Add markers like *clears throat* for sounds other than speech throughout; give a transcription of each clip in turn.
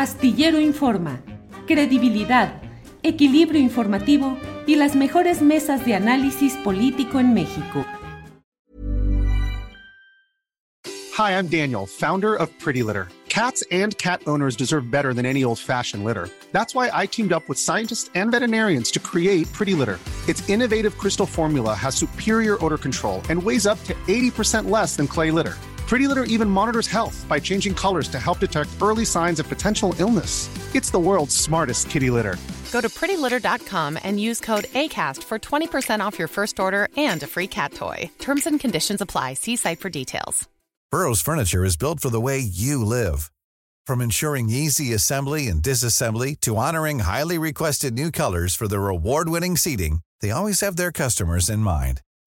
Astillero Informa, credibilidad, equilibrio informativo y las mejores mesas de análisis político en México. Hi, I'm Daniel, founder of Pretty Litter. Cats and cat owners deserve better than any old-fashioned litter. That's why I teamed up with scientists and veterinarians to create Pretty Litter. Its innovative crystal formula has superior odor control and weighs up to 80% less than clay litter. Pretty Litter even monitors health by changing colors to help detect early signs of potential illness. It's the world's smartest kitty litter. Go to prettylitter.com and use code ACAST for 20% off your first order and a free cat toy. Terms and conditions apply. See site for details. Burrow's furniture is built for the way you live. From ensuring easy assembly and disassembly to honoring highly requested new colors for their award-winning seating, they always have their customers in mind.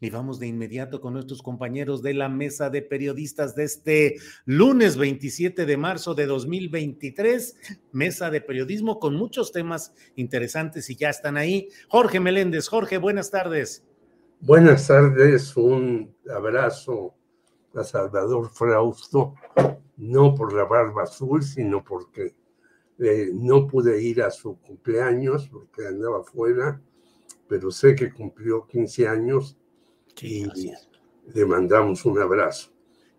Y vamos de inmediato con nuestros compañeros de la mesa de periodistas de este lunes 27 de marzo de 2023. Mesa de periodismo con muchos temas interesantes y ya están ahí. Jorge Meléndez. Jorge, buenas tardes. Buenas tardes, un abrazo a Salvador Frausto, no por la barba azul, sino porque eh, no pude ir a su cumpleaños porque andaba fuera, pero sé que cumplió 15 años y le mandamos un abrazo.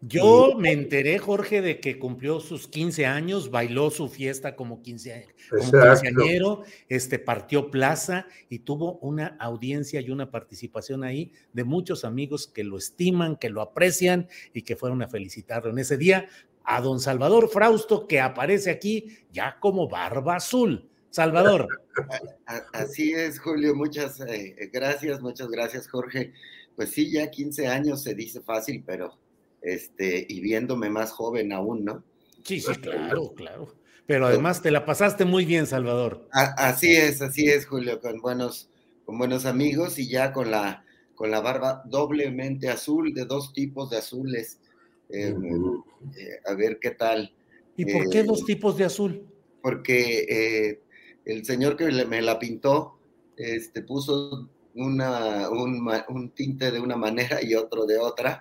Yo me enteré, Jorge, de que cumplió sus 15 años, bailó su fiesta como, 15, como quinceañero, este, partió plaza y tuvo una audiencia y una participación ahí de muchos amigos que lo estiman, que lo aprecian y que fueron a felicitarlo en ese día. A don Salvador Frausto, que aparece aquí ya como barba azul. Salvador. *laughs* Así es, Julio. Muchas eh, gracias, muchas gracias, Jorge. Pues sí, ya 15 años se dice fácil, pero este, y viéndome más joven aún, ¿no? Sí, sí, claro, *laughs* claro. Pero además te la pasaste muy bien, Salvador. así es, así es, Julio, con buenos, con buenos amigos y ya con la, con la barba doblemente azul, de dos tipos de azules. Eh, eh, a ver qué tal. ¿Y por qué dos eh, tipos de azul? Porque el señor que me la pintó este, puso una, un, un tinte de una manera y otro de otra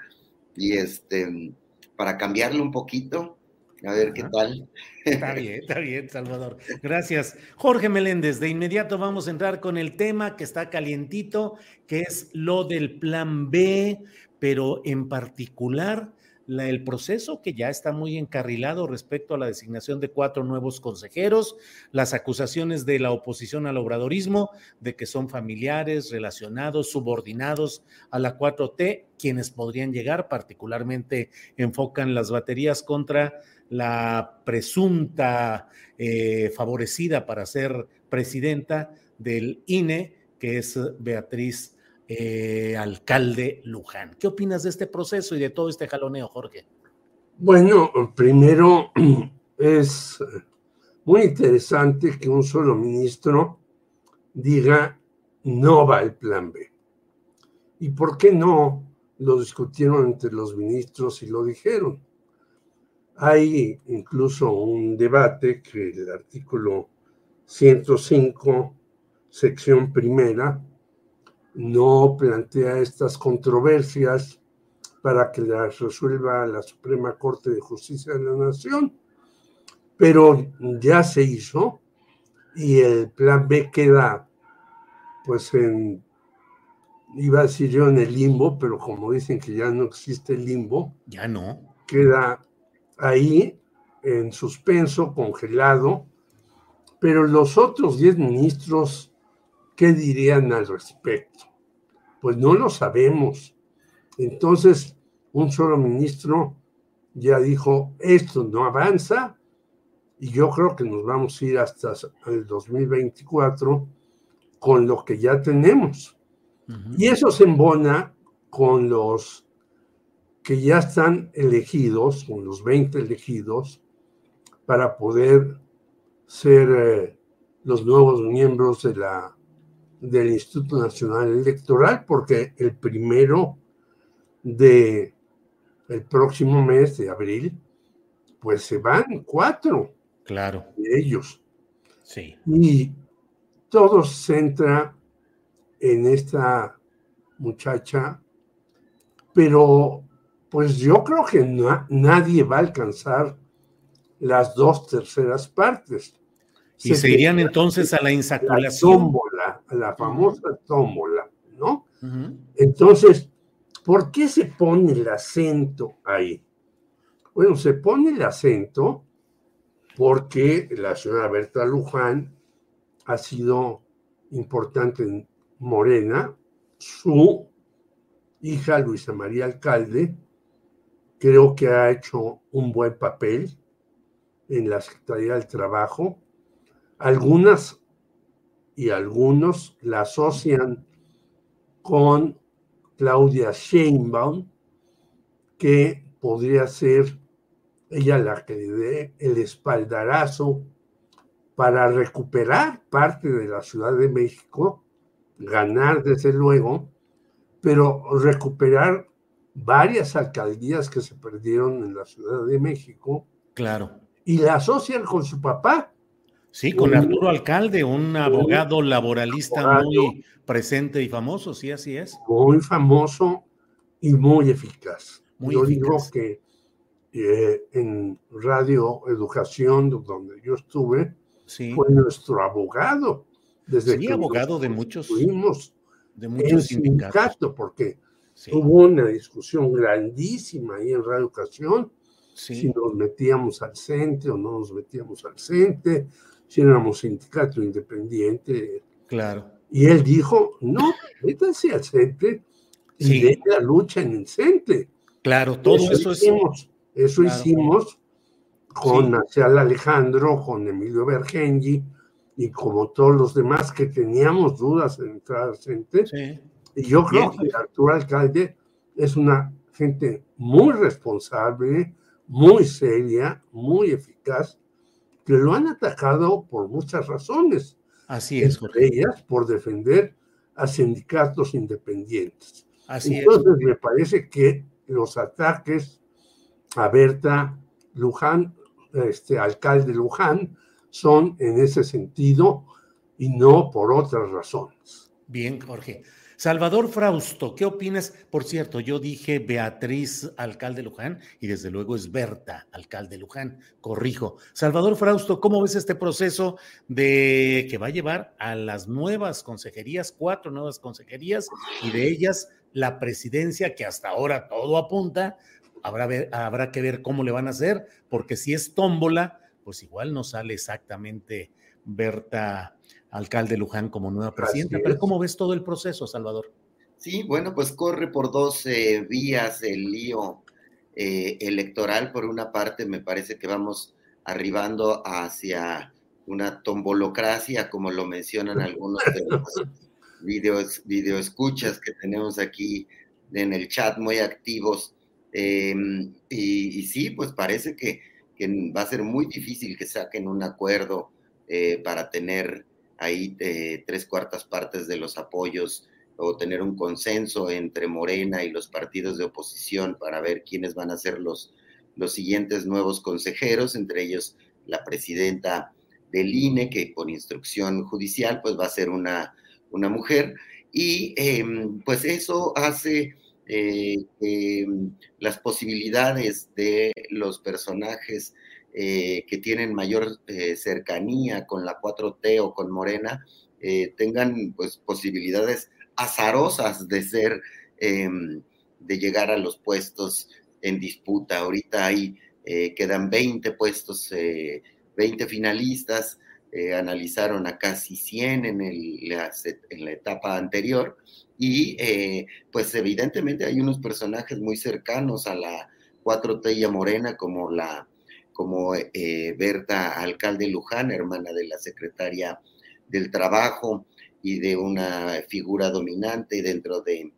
y este, para cambiarlo un poquito, a ver qué tal. Está bien, está bien, Salvador. Gracias. Jorge Meléndez, de inmediato vamos a entrar con el tema que está calientito, que es lo del plan B, pero en particular el proceso que ya está muy encarrilado respecto a la designación de cuatro nuevos consejeros, las acusaciones de la oposición al obradorismo de que son familiares, relacionados, subordinados a la 4T, quienes podrían llegar, particularmente enfocan las baterías contra la presunta eh, favorecida para ser presidenta del INE, que es Beatriz eh, alcalde Luján. ¿Qué opinas de este proceso y de todo este jaloneo, Jorge? Bueno, primero *clears throat* es muy interesante que un solo ministro diga no va el plan B. ¿Y por qué no? Lo discutieron entre los ministros y lo dijeron. Hay incluso un debate que el artículo 105, sección primera, no plantea estas controversias para que las resuelva la Suprema Corte de Justicia de la Nación, pero ya se hizo y el plan B queda, pues en, iba a decir yo en el limbo, pero como dicen que ya no existe el limbo, ya no, queda ahí en suspenso, congelado, pero los otros 10 ministros, ¿qué dirían al respecto? Pues no lo sabemos. Entonces, un solo ministro ya dijo, esto no avanza y yo creo que nos vamos a ir hasta el 2024 con lo que ya tenemos. Y eso se embona con los que ya están elegidos, con los 20 elegidos, para poder ser eh, los nuevos miembros de la del Instituto Nacional Electoral, porque el primero de el próximo mes de abril, pues se van cuatro claro. de ellos. Sí. Y todo se centra en esta muchacha, pero pues yo creo que nadie va a alcanzar las dos terceras partes. Y se, irían entonces a la insaculación. La famosa tómbola, ¿no? Entonces, ¿por qué se pone el acento ahí? Bueno, se pone el acento porque la señora Berta Luján ha sido importante en Morena, su hija Luisa María Alcalde, creo que ha hecho un buen papel en la Secretaría del Trabajo. Algunas y algunos la asocian con Claudia Sheinbaum, que podría ser ella la que le dé el espaldarazo para recuperar parte de la Ciudad de México, ganar desde luego, pero recuperar varias alcaldías que se perdieron en la Ciudad de México. Claro. Y la asocian con su papá. Sí, con Arturo Alcalde, un abogado laboralista muy presente y famoso, sí, así es. Muy famoso y muy eficaz. yo digo que eh, en Radio Educación, donde yo estuve, fue nuestro abogado. Desde sí, abogado de muchos, de muchos sindicatos. porque hubo una discusión grandísima ahí en Radio Educación, si nos metíamos al CENTE o no nos metíamos al CENTE, si éramos sindicato independiente. Claro. Y él dijo, no, métanse al CENTE y de la lucha en el CENTE. Claro, todo eso, hicimos, Eso hicimos con sí. Alejandro, con Emilio Bergengi y como todos los demás que teníamos dudas en entrar al CENTE. Y yo creo que Arturo Alcalde es una gente muy responsable, muy seria, muy eficaz, lo han atacado por muchas razones. Así es. Entre ellas, por defender a sindicatos independientes. Así Entonces, me parece que los ataques a Berta Luján, este alcalde Luján, son en ese sentido y no por otras razones. Bien, Jorge. Salvador Frausto, ¿qué opinas? Por cierto, yo dije Beatriz, alcalde Luján, y desde luego es Berta, alcalde Luján, corrijo. Salvador Frausto, ¿cómo ves este proceso de que va a llevar a las nuevas consejerías, cuatro nuevas consejerías, y de ellas la presidencia, que hasta ahora todo apunta, habrá, habrá que ver cómo le van a hacer, porque si es tómbola, pues igual no sale exactamente Berta alcalde Luján como nueva presidenta. Pero ¿cómo ves todo el proceso, Salvador? Sí, bueno, pues corre por dos eh, vías el lío eh, electoral. Por una parte, me parece que vamos arribando hacia una tombolocracia, como lo mencionan algunos de los *laughs* videos, videoescuchas que tenemos aquí en el chat muy activos. Em, y, sí, pues parece que, que, va a ser muy difícil que saquen un acuerdo eh, para tener ahí eh, tres cuartas partes de los apoyos o tener un consenso entre Morena y los partidos de oposición para ver quiénes van a ser los, los siguientes nuevos consejeros, entre ellos la presidenta del INE, que por instrucción judicial pues va a ser una, una mujer, y em, pues eso hace eh, que las posibilidades de los personajes eh, que tienen mayor eh, cercanía con la 4T o con Morena eh, tengan pues posibilidades azarosas de ser, em, de llegar a los puestos en disputa. Ahorita ahí quedan 20 puestos, 20 finalistas, analizaron a casi 100 en, el, en la etapa anterior y pues evidentemente hay unos personajes muy cercanos a la 4T y a Morena como la como eh, Berta Alcalde Luján, hermana de la secretaria del Trabajo y de una figura dominante dentro de,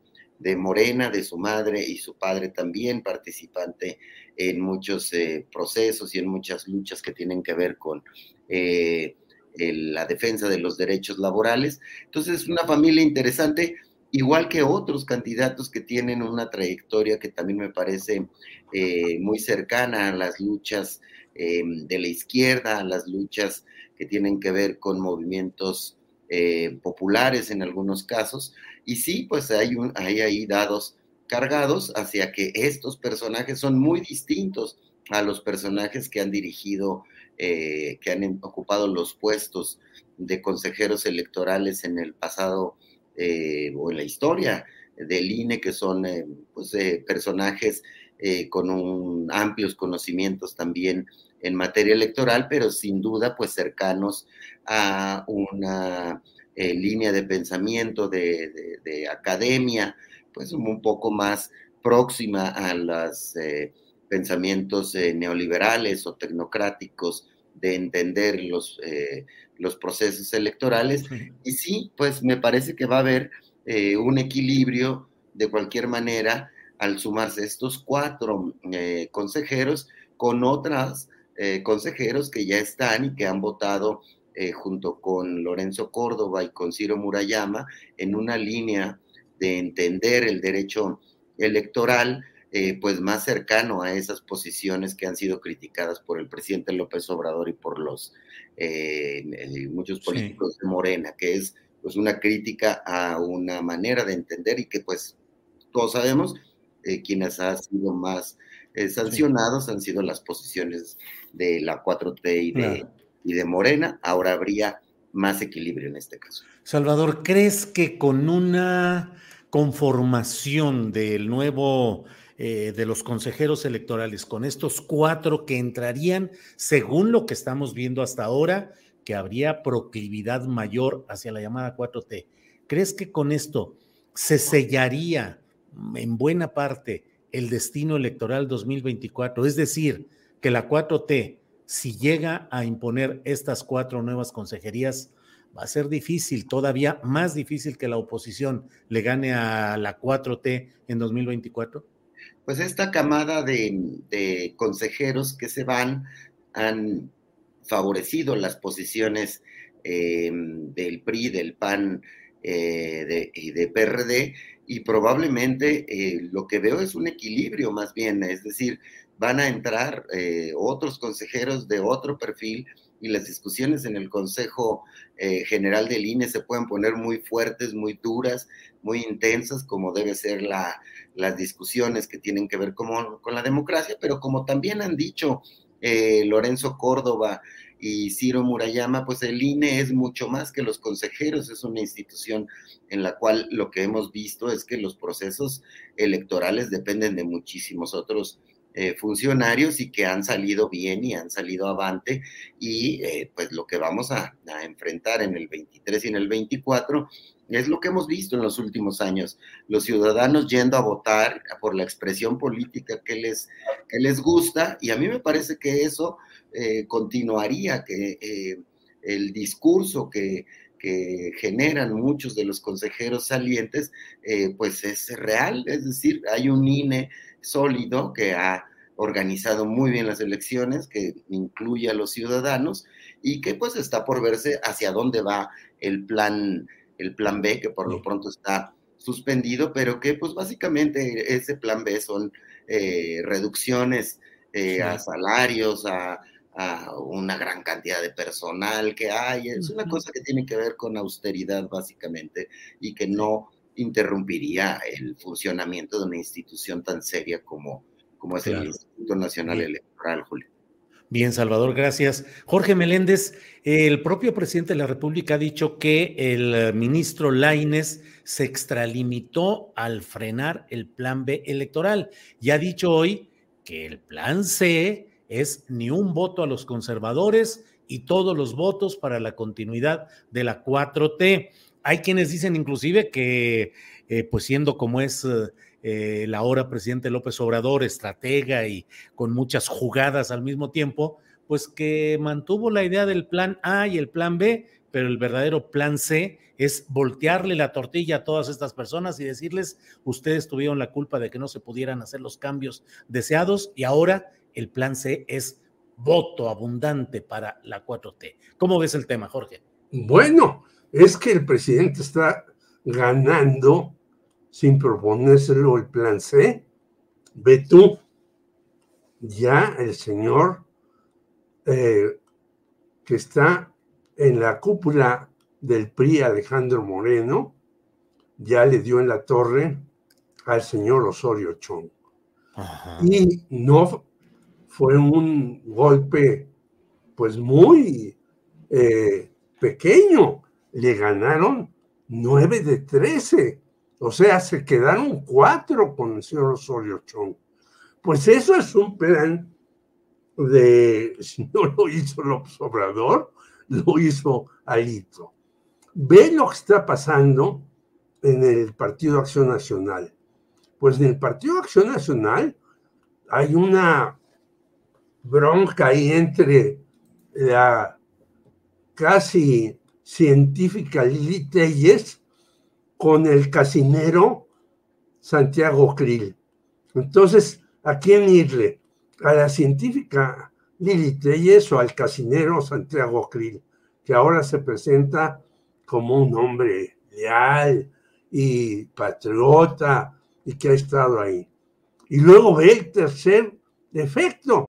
Morena, de su madre y su padre también, participante en muchos eh, procesos y en muchas luchas que tienen que ver con eh, la defensa de los derechos laborales. Entonces, es una familia interesante igual que otros candidatos que tienen una trayectoria que también me parece eh, muy cercana a las luchas eh, de la izquierda, a las luchas que tienen que ver con movimientos eh, populares en algunos casos. Y sí, pues hay, un, hay ahí dados cargados hacia que estos personajes son muy distintos a los personajes que han dirigido, que han ocupado los puestos de consejeros electorales en el pasado eh, o en la historia del INE, que son eh, pues, eh, personajes con un, amplios conocimientos también en materia electoral, pero sin duda pues cercanos a una línea de pensamiento de, de, academia, pues un poco más próxima a los pensamientos neoliberales o tecnocráticos de entender los, los procesos electorales. Y sí, pues me parece que va a haber eh, un equilibrio de cualquier manera al sumarse estos cuatro eh, consejeros con otras eh, consejeros que ya están y que han votado junto con Lorenzo Córdoba y con Ciro Murayama en una línea de entender el derecho electoral pues más cercano a esas posiciones que han sido criticadas por el presidente López Obrador y por los eh, muchos políticos de Morena, que es pues una crítica a una manera de entender y que pues todos sabemos eh, quienes han sido más eh, sancionados han sido las posiciones de la 4T y de, y de Morena. Ahora habría más equilibrio en este caso. Salvador, ¿crees que con una conformación del nuevo eh, de los consejeros electorales, con estos cuatro que entrarían, según lo que estamos viendo hasta ahora, que habría proclividad mayor hacia la llamada 4T. ¿Crees que con esto se sellaría en buena parte el destino electoral 2024? Es decir, que la 4T, si llega a imponer estas cuatro nuevas consejerías, va a ser difícil, todavía más difícil que la oposición le gane a la 4T en 2024? Pues esta camada de, consejeros que se van han favorecido las posiciones eh, del PRI, del PAN eh, y de PRD, y probablemente eh, lo que veo es un equilibrio más bien, es decir, van a entrar otros consejeros de otro perfil y las discusiones en el Consejo eh, General del INE se pueden poner muy fuertes, muy duras, muy intensas, como debe ser la, las discusiones que tienen que ver con, con la democracia, pero como también han dicho eh, Lorenzo Córdoba y Ciro Murayama, pues el INE es mucho más que los consejeros, es una institución en la cual lo que hemos visto es que los procesos electorales dependen de muchísimos otros eh, funcionarios y que han salido bien y han salido avante y eh, pues lo que vamos a, enfrentar en el 23 y en el 24 es lo que hemos visto en los últimos años, los ciudadanos yendo a votar por la expresión política que les, que les gusta y a mí me parece que eso eh, continuaría, que el discurso que, que generan muchos de los consejeros salientes, pues es real, es decir, hay un INE sólido que ha organizado muy bien las elecciones, que incluye a los ciudadanos y que pues está por verse hacia dónde va el plan, el plan B, que por lo pronto está suspendido, pero que pues básicamente ese plan B son eh, reducciones eh, a salarios, a, una gran cantidad de personal que hay. Es una cosa que tiene que ver con austeridad básicamente y que no interrumpiría el funcionamiento de una institución tan seria como, como es el Instituto Nacional Electoral, Julio. Bien, Salvador, gracias. Jorge Meléndez, el propio presidente de la República ha dicho que el ministro Laines se extralimitó al frenar el plan B electoral y ha dicho hoy que el plan C es ni un voto a los conservadores y todos los votos para la continuidad de la 4T. Hay quienes dicen inclusive que, eh, pues siendo como es eh, el ahora presidente López Obrador, estratega y con muchas jugadas al mismo tiempo, pues que mantuvo la idea del plan A y el plan B, pero el verdadero plan C es voltearle la tortilla a todas estas personas y decirles, ustedes tuvieron la culpa de que no se pudieran hacer los cambios deseados y ahora el plan C es voto abundante para la 4T. ¿Cómo ves el tema, Jorge? Bueno, es que el presidente está ganando sin proponérselo el plan C. Ve tú, ya el señor eh, que está en la cúpula del PRI, Alejandro Moreno, ya le dio en la torre al señor Osorio Chong. Y no fue un golpe pues muy eh, pequeño. Le ganaron 9 de 13. O sea, se quedaron cuatro con el señor Osorio Chong. Pues eso es un plan de, *laughs* si no lo hizo López lo hizo Alito. Ve lo que está pasando en el Partido Acción Nacional. Pues en el Partido Acción Nacional hay una bronca ahí entre la casi científica Lili Telles con el casinero Santiago Krill. Entonces, ¿a quién irle? ¿A la científica Lili Telles o al casinero Santiago Krill, que ahora se presenta como un hombre leal y patriota y que ha estado ahí? Y luego ve el tercer defecto,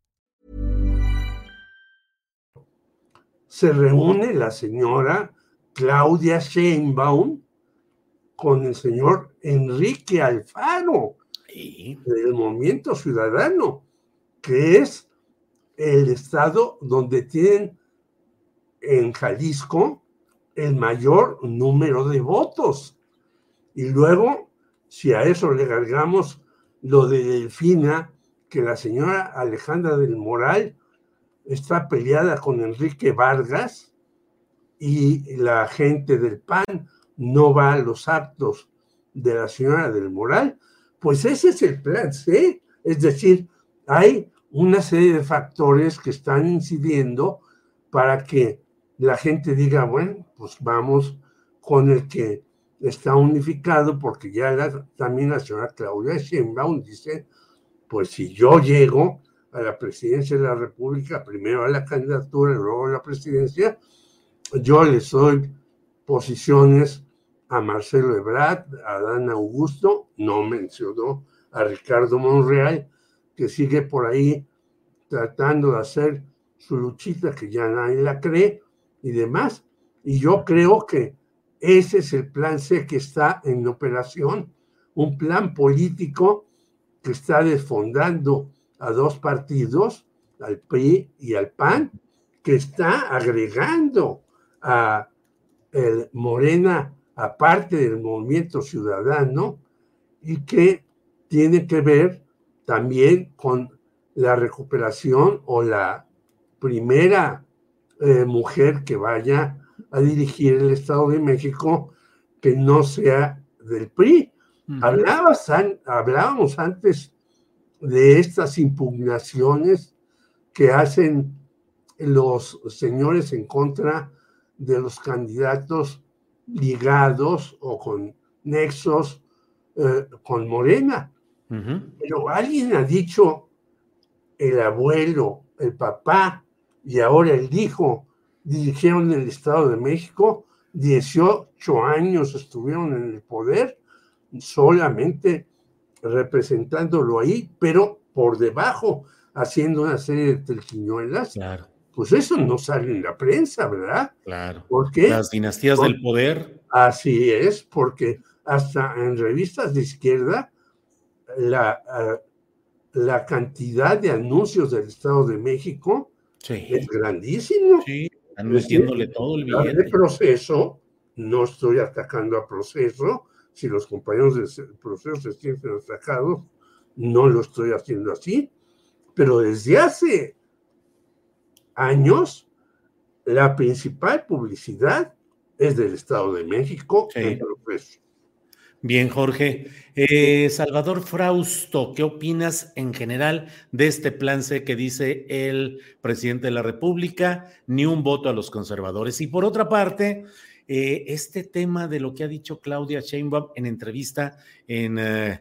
Se reúne la señora Claudia Sheinbaum con el señor Enrique Alfaro del Movimiento Ciudadano, que es el estado donde tienen en Jalisco el mayor número de votos. Y luego, si a eso le agregamos lo de Delfina, que la señora Alejandra del Moral está peleada con Enrique Vargas y la gente del PAN no va a los actos de la señora del Moral, pues ese es el plan C. Es decir, hay una serie de factores que están incidiendo para que la gente diga, bueno, pues vamos con el que está unificado, porque ya también la señora Claudia Sheinbaum dice, pues si yo llego a la presidencia de la República, primero a la candidatura y luego a la presidencia, yo le doy posiciones a Marcelo Ebrard, a Dan Augusto, no mencionó a Ricardo Monreal, que sigue por ahí tratando de hacer su luchita que ya nadie la cree y demás. Y yo creo que ese es el plan C que está en operación, un plan político que está desfondando a dos partidos, al PRI y al PAN, que está agregando a el Morena aparte del movimiento ciudadano y que tiene que ver también con la recuperación o la primera eh, mujer que vaya a dirigir el Estado de México que no sea del PRI. hablábamos antes de estas impugnaciones que hacen los señores en contra de los candidatos ligados o con nexos eh, con Morena. Pero alguien ha dicho, el abuelo, el papá y ahora el hijo dirigieron el Estado de México, 18 años estuvieron en el poder, solamente representándolo ahí, pero por debajo, haciendo una serie de telquiñuelas. Claro. Pues eso no sale en la prensa, ¿verdad? Claro. ¿Por qué? Las dinastías del poder Así es, porque hasta en revistas de izquierda la, eh, la cantidad de anuncios del Estado de México es grandísimo. Sí, están metiéndole todo el billete. El proceso, no estoy atacando a proceso, si los compañeros del proceso se sienten atacados, no lo estoy haciendo así, pero desde hace años la principal publicidad es del Estado de México en proceso. Bien, Jorge. Eh, Salvador Frausto, ¿qué opinas en general de este plan C que dice el presidente de la República? Ni un voto a los conservadores. Y por otra parte, eh, este tema de lo que ha dicho Claudia Sheinbaum en entrevista en eh,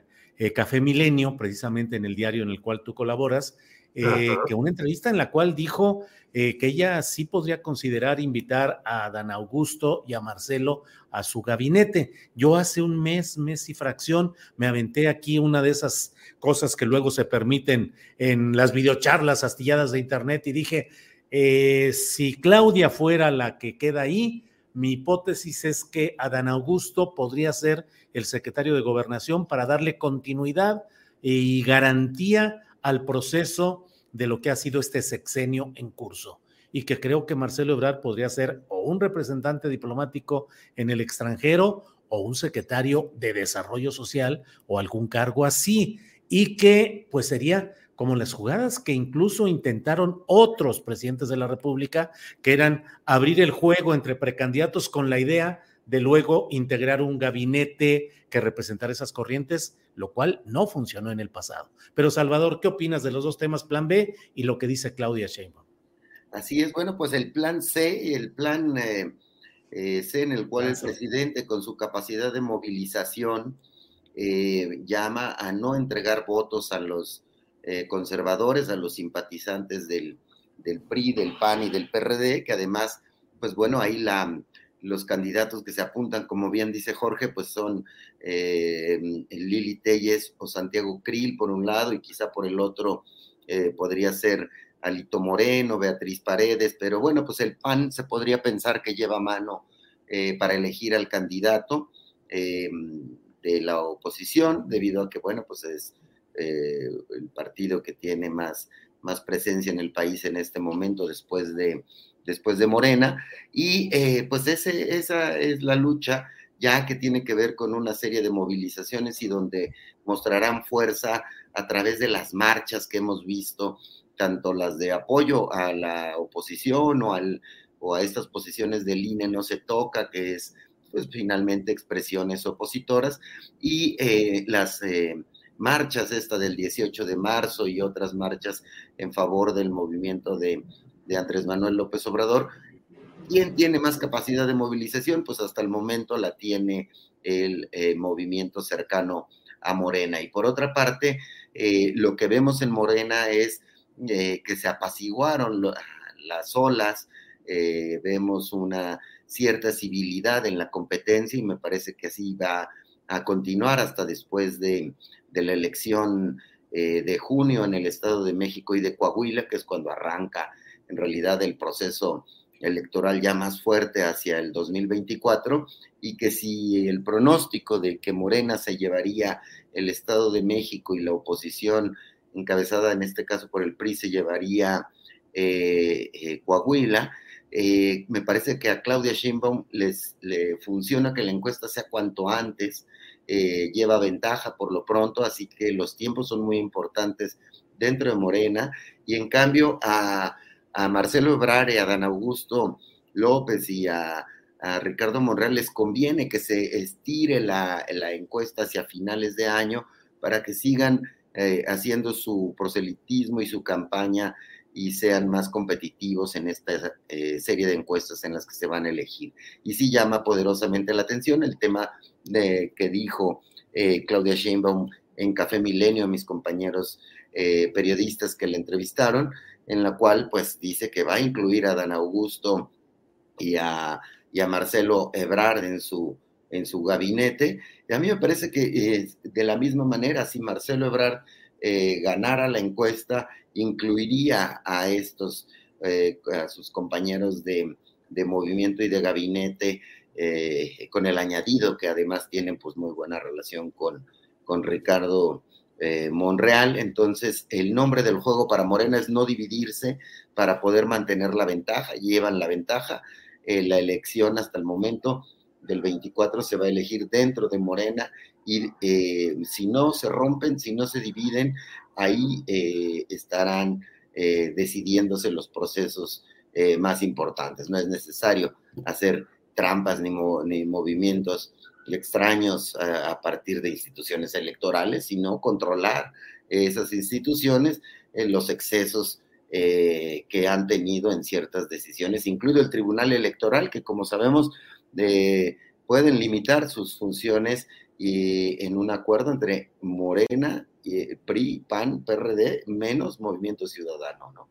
Café Milenio, precisamente en el diario en el cual tú colaboras, que una entrevista en la cual dijo que ella sí podría considerar invitar a Dan Augusto y a Marcelo a su gabinete. Yo hace un mes, mes y fracción, me aventé aquí una de esas cosas que luego se permiten en las videocharlas astilladas de internet y dije, eh, si Claudia fuera la que queda ahí, mi hipótesis es que Adán Augusto podría ser el secretario de gobernación para darle continuidad y garantía al proceso de lo que ha sido este sexenio en curso y que creo que Marcelo Ebrard podría ser o un representante diplomático en el extranjero o un secretario de desarrollo social o algún cargo así y que pues sería como las jugadas que incluso intentaron otros presidentes de la República, que eran abrir el juego entre precandidatos con la idea de luego integrar un gabinete que representara esas corrientes, lo cual no funcionó en el pasado. Pero Salvador, ¿qué opinas de los dos temas, plan B y lo que dice Claudia Sheinbaum? Así es, bueno, pues el plan C, el plan eh, eh, C en el cual el presidente con su capacidad de movilización eh, llama a no entregar votos a los conservadores, a los simpatizantes del, del, PRI, del PAN y del PRD, que además, pues bueno, ahí la, los candidatos que se apuntan, como bien dice Jorge, pues son Lili Telles o Santiago Krill por un lado y quizá por el otro podría ser Alito Moreno, Beatriz Paredes, pero bueno, pues el PAN se podría pensar que lleva mano eh, para elegir al candidato eh, de la oposición, debido a que, bueno, pues es eh, el partido que tiene más, más presencia en el país en este momento después de, después de Morena. Y pues ese, esa es la lucha ya que tiene que ver con una serie de movilizaciones y donde mostrarán fuerza a través de las marchas que hemos visto tanto las de apoyo a la oposición o, al, o a estas posiciones del INE no se toca, que es pues finalmente expresiones opositoras, y eh, las eh, marchas, esta del 18 de marzo y otras marchas en favor del movimiento de, de Andrés Manuel López Obrador. ¿Quién tiene más capacidad de movilización? Pues hasta el momento la tiene el eh, movimiento cercano a Morena. Y por otra parte, lo que vemos en Morena es eh, que se apaciguaron las olas, eh, vemos una cierta civilidad en la competencia y me parece que así va a continuar hasta después de, la elección eh, de junio en el Estado de México y de Coahuila, que es cuando arranca en realidad el proceso electoral ya más fuerte hacia el 2024 y que si el pronóstico de que Morena se llevaría el Estado de México y la oposición encabezada en este caso por el PRI, se llevaría eh, eh, Coahuila. Me parece que a Claudia Sheinbaum les le funciona que la encuesta sea cuanto antes, lleva ventaja por lo pronto, así que los tiempos son muy importantes dentro de Morena, y en cambio a, Marcelo Ebrard y a Dan Augusto López y a, Ricardo Monreal les conviene que se estire la, la encuesta hacia finales de año para que sigan eh, haciendo su proselitismo y su campaña y sean más competitivos en esta eh, serie de encuestas en las que se van a elegir. Y sí llama poderosamente la atención el tema de, que dijo eh, Claudia Sheinbaum en Café Milenio mis compañeros periodistas que le entrevistaron, en la cual pues dice que va a incluir a Dan Augusto y a, a Marcelo Ebrard en su en su gabinete. Y a mí me parece que eh, de la misma manera, si Marcelo Ebrard eh, ganara la encuesta, incluiría a estos, eh, a sus compañeros de, movimiento y de gabinete eh, con el añadido que además tienen pues muy buena relación con, con Ricardo eh, Monreal. Entonces, el nombre del juego para Morena es no dividirse para poder mantener la ventaja. Llevan la ventaja. La elección hasta el momento del 24 se va a elegir dentro de Morena y eh, si no se rompen, si no se dividen, ahí estarán decidiéndose los procesos más importantes. No es necesario hacer trampas ni, ni movimientos extraños a, partir de instituciones electorales, sino controlar esas instituciones en los excesos eh, que han tenido en ciertas decisiones, incluido el Tribunal Electoral, que como sabemos pueden limitar sus funciones y en un acuerdo entre Morena, PRI, PAN, PRD, menos Movimiento Ciudadano, ¿no?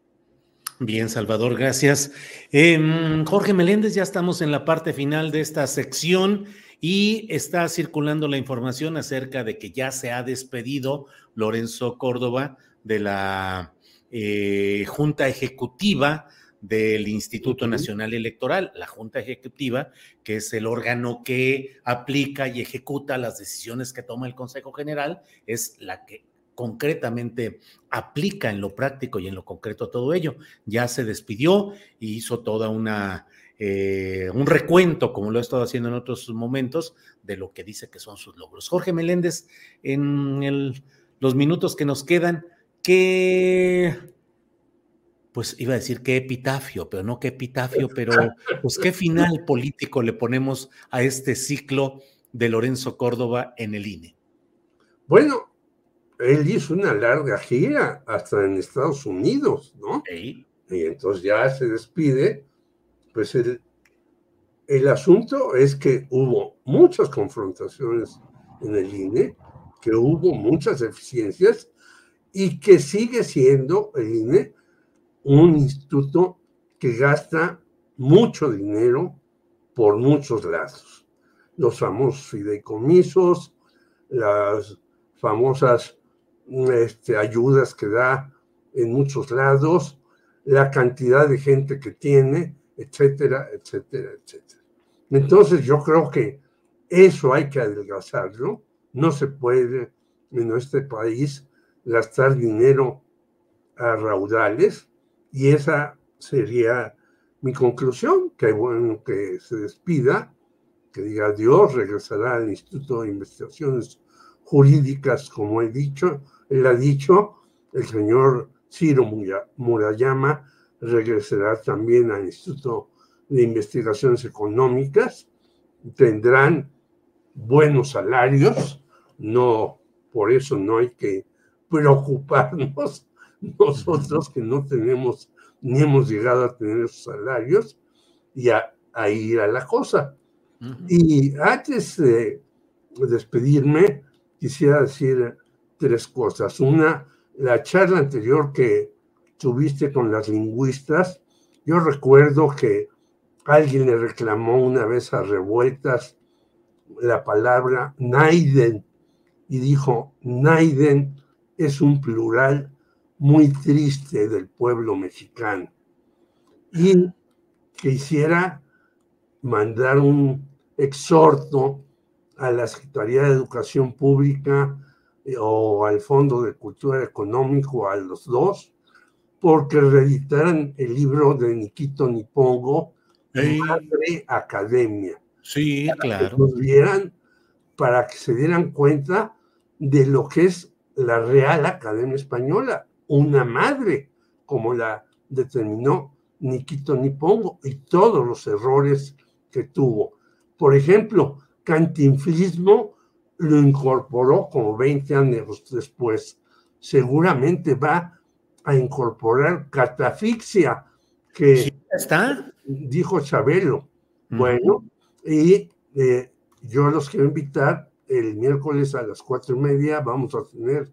Bien, Salvador, gracias. Em, Jorge Meléndez, ya estamos en la parte final de esta sección y está circulando la información acerca de que ya se ha despedido Lorenzo Córdoba de la eh, Junta Ejecutiva del Instituto Nacional Electoral, la Junta Ejecutiva, que es el órgano que aplica y ejecuta las decisiones que toma el Consejo General, es la que concretamente aplica en lo práctico y en lo concreto todo ello. Ya se despidió y hizo toda una eh, un recuento, como lo he estado haciendo en otros momentos, de lo que dice que son sus logros. Jorge Meléndez, en los minutos que nos quedan, ¿qué, pues iba a decir qué epitafio, pero no qué epitafio, pero pues qué *laughs* final político le ponemos a este ciclo de Lorenzo Córdoba en el INE? Bueno, él hizo una larga gira hasta en Estados Unidos, ¿no? Y entonces ya se despide pues el, el asunto es que hubo muchas confrontaciones en el INE, que hubo muchas deficiencias y que sigue siendo el INE un instituto que gasta mucho dinero por muchos lados. Los famosos fideicomisos, las famosas este, ayudas que da en muchos lados, la cantidad de gente que tiene, etcétera, etcétera, etcétera. Entonces yo creo que eso hay que adelgazarlo. No se puede en este país gastar dinero a raudales y esa sería mi conclusión, que bueno que se despida, que diga adiós, regresará al Instituto de Investigaciones Jurídicas, como he dicho, él ha dicho, el señor Ciro Murayama regresará también al Instituto de Investigaciones Económicas, tendrán buenos salarios, no, por eso no hay que preocuparnos *laughs* nosotros que no tenemos ni hemos llegado a tener esos salarios y a, ir a la cosa. Y antes de despedirme, quisiera decir tres cosas. Una, la charla anterior que tuviste con las lingüistas. Yo recuerdo que alguien le reclamó una vez a Revueltas la palabra Naiden y dijo, Naiden es un plural muy triste del pueblo mexicano. Y quisiera mandar un exhorto a la Secretaría de Educación Pública eh, o al Fondo de Cultura Económico, a los dos, porque reeditaran el libro de Nikito Nipongo, Madre Academia. Sí, claro. Que vieran, para que se dieran cuenta de lo que es la Real Academia Española, una madre, como la determinó Nikito Nipongo, y todos los errores que tuvo. Por ejemplo, Cantinflismo lo incorporó como 20 años después. Seguramente va a incorporar catafixia, que está. dijo Chabelo. Bueno, y eh, yo los quiero invitar el miércoles a las cuatro y media. Vamos a tener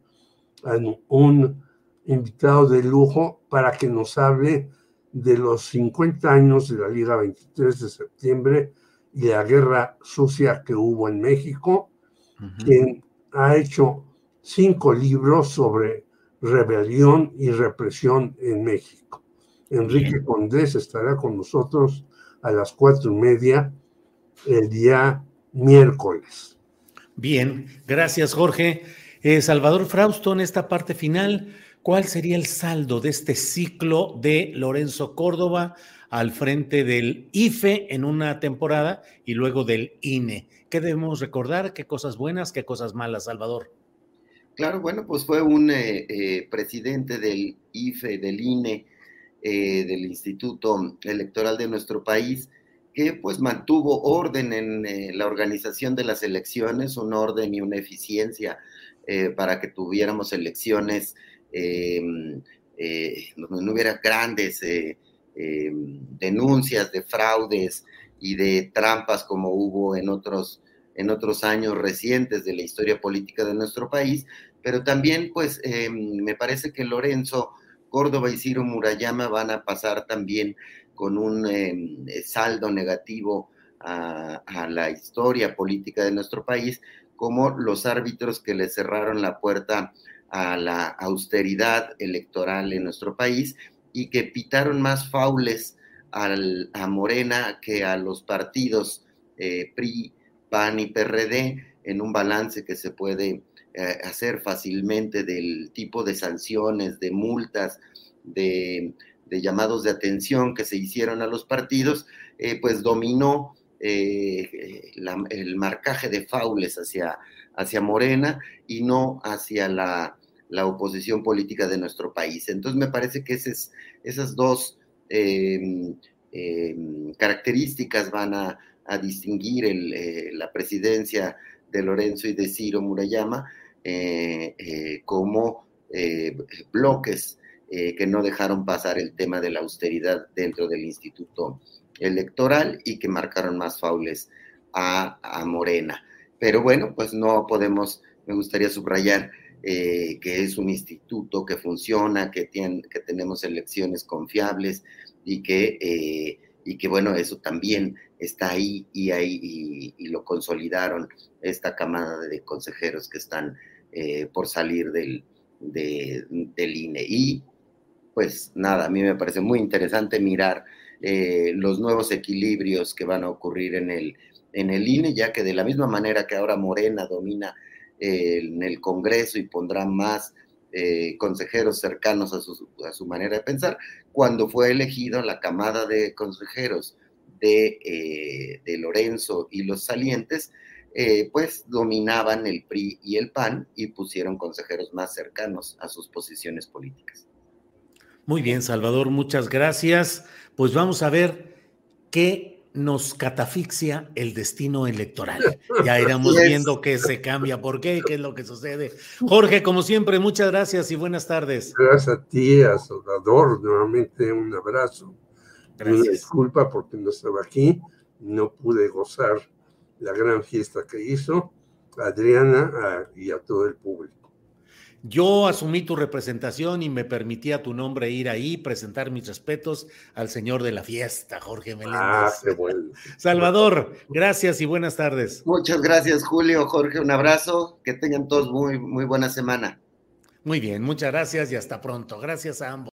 un invitado de lujo para que nos hable de los 50 años de la Liga 23 de septiembre y la guerra sucia que hubo en México, quien ha hecho cinco libros sobre rebelión y represión en México. Enrique Condés estará con nosotros a las cuatro y media el día miércoles. Bien, gracias Jorge. Eh, Salvador Frausto, en esta parte final, ¿cuál sería el saldo de este ciclo de Lorenzo Córdoba al frente del IFE en una temporada y luego del INE? ¿Qué debemos recordar? ¿Qué cosas buenas, qué cosas malas, Salvador? Claro, bueno, pues fue un eh, eh, presidente del IFE, del INE, del Instituto Electoral de nuestro país, que pues mantuvo orden en eh, la organización de las elecciones, un orden y una eficiencia eh, para que tuviéramos elecciones eh, donde no hubiera grandes em, denuncias de fraudes y de trampas como hubo en otros, en otros años recientes de la historia política de nuestro país, pero también pues me parece que Lorenzo Córdoba y Ciro Murayama van a pasar también con un eh, saldo negativo a, la historia política de nuestro país, como los árbitros que le cerraron la puerta a la austeridad electoral en nuestro país y que pitaron más faules a Morena que a los partidos eh, PRI, PAN y PRD en un balance que se puede eh, hacer fácilmente del tipo de sanciones, de multas, de llamados de atención que se hicieron a los partidos, eh, pues dominó el marcaje de faules hacia, hacia Morena y no hacia la, oposición política de nuestro país. Entonces me parece que esas dos em, em, características van a, distinguir eh, la presidencia de Lorenzo y de Ciro Murayama como bloques eh, que no dejaron pasar el tema de la austeridad dentro del Instituto Electoral y que marcaron más faules a, Morena. Pero bueno, pues no podemos, me gustaría subrayar eh, que es un instituto que funciona, que, tiene, que tenemos elecciones confiables y que, eh, y que bueno, eso también está ahí y ahí y, lo consolidaron esta camada de consejeros que están por salir del, del INE. Y pues nada, a mí me parece muy interesante mirar eh, los nuevos equilibrios que van a ocurrir en el, en el INE, ya que de la misma manera que ahora Morena domina eh, en el Congreso y pondrá más eh, consejeros cercanos a su, manera de pensar, cuando fue elegido la camada de consejeros de, de Lorenzo y los salientes, pues dominaban el PRI y el PAN y pusieron consejeros más cercanos a sus posiciones políticas. Muy bien, Salvador, muchas gracias. Pues vamos a ver qué nos catafixia el destino electoral. Ya iremos *laughs* viendo qué se cambia, por qué, qué es lo que sucede. Jorge, como siempre, muchas gracias y buenas tardes. Gracias a ti, a Salvador, nuevamente un abrazo. Gracias. Una disculpa porque no estaba aquí, no pude gozar la gran fiesta que hizo Adriana y a todo el público. Yo asumí tu representación y me permitía tu nombre ir ahí, presentar mis respetos al señor de la fiesta, Jorge Meléndez. Ah, qué bueno. *laughs* Salvador, gracias y buenas tardes. Muchas gracias, Julio, Jorge, un abrazo, que tengan todos muy, muy buena semana. Muy bien, muchas gracias y hasta pronto. Gracias a ambos.